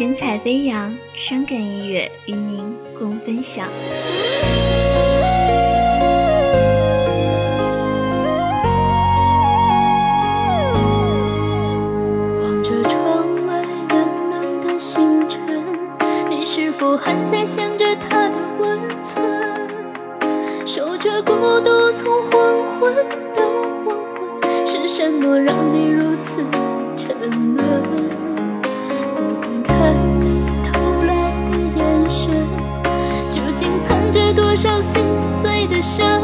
神采飞扬，伤感音乐与您共分享。望着窗外冷冷的星辰，你是否还在想着他的温存？守着孤独从黄昏到黄昏，是什么让你如此沉沦？受心碎的伤。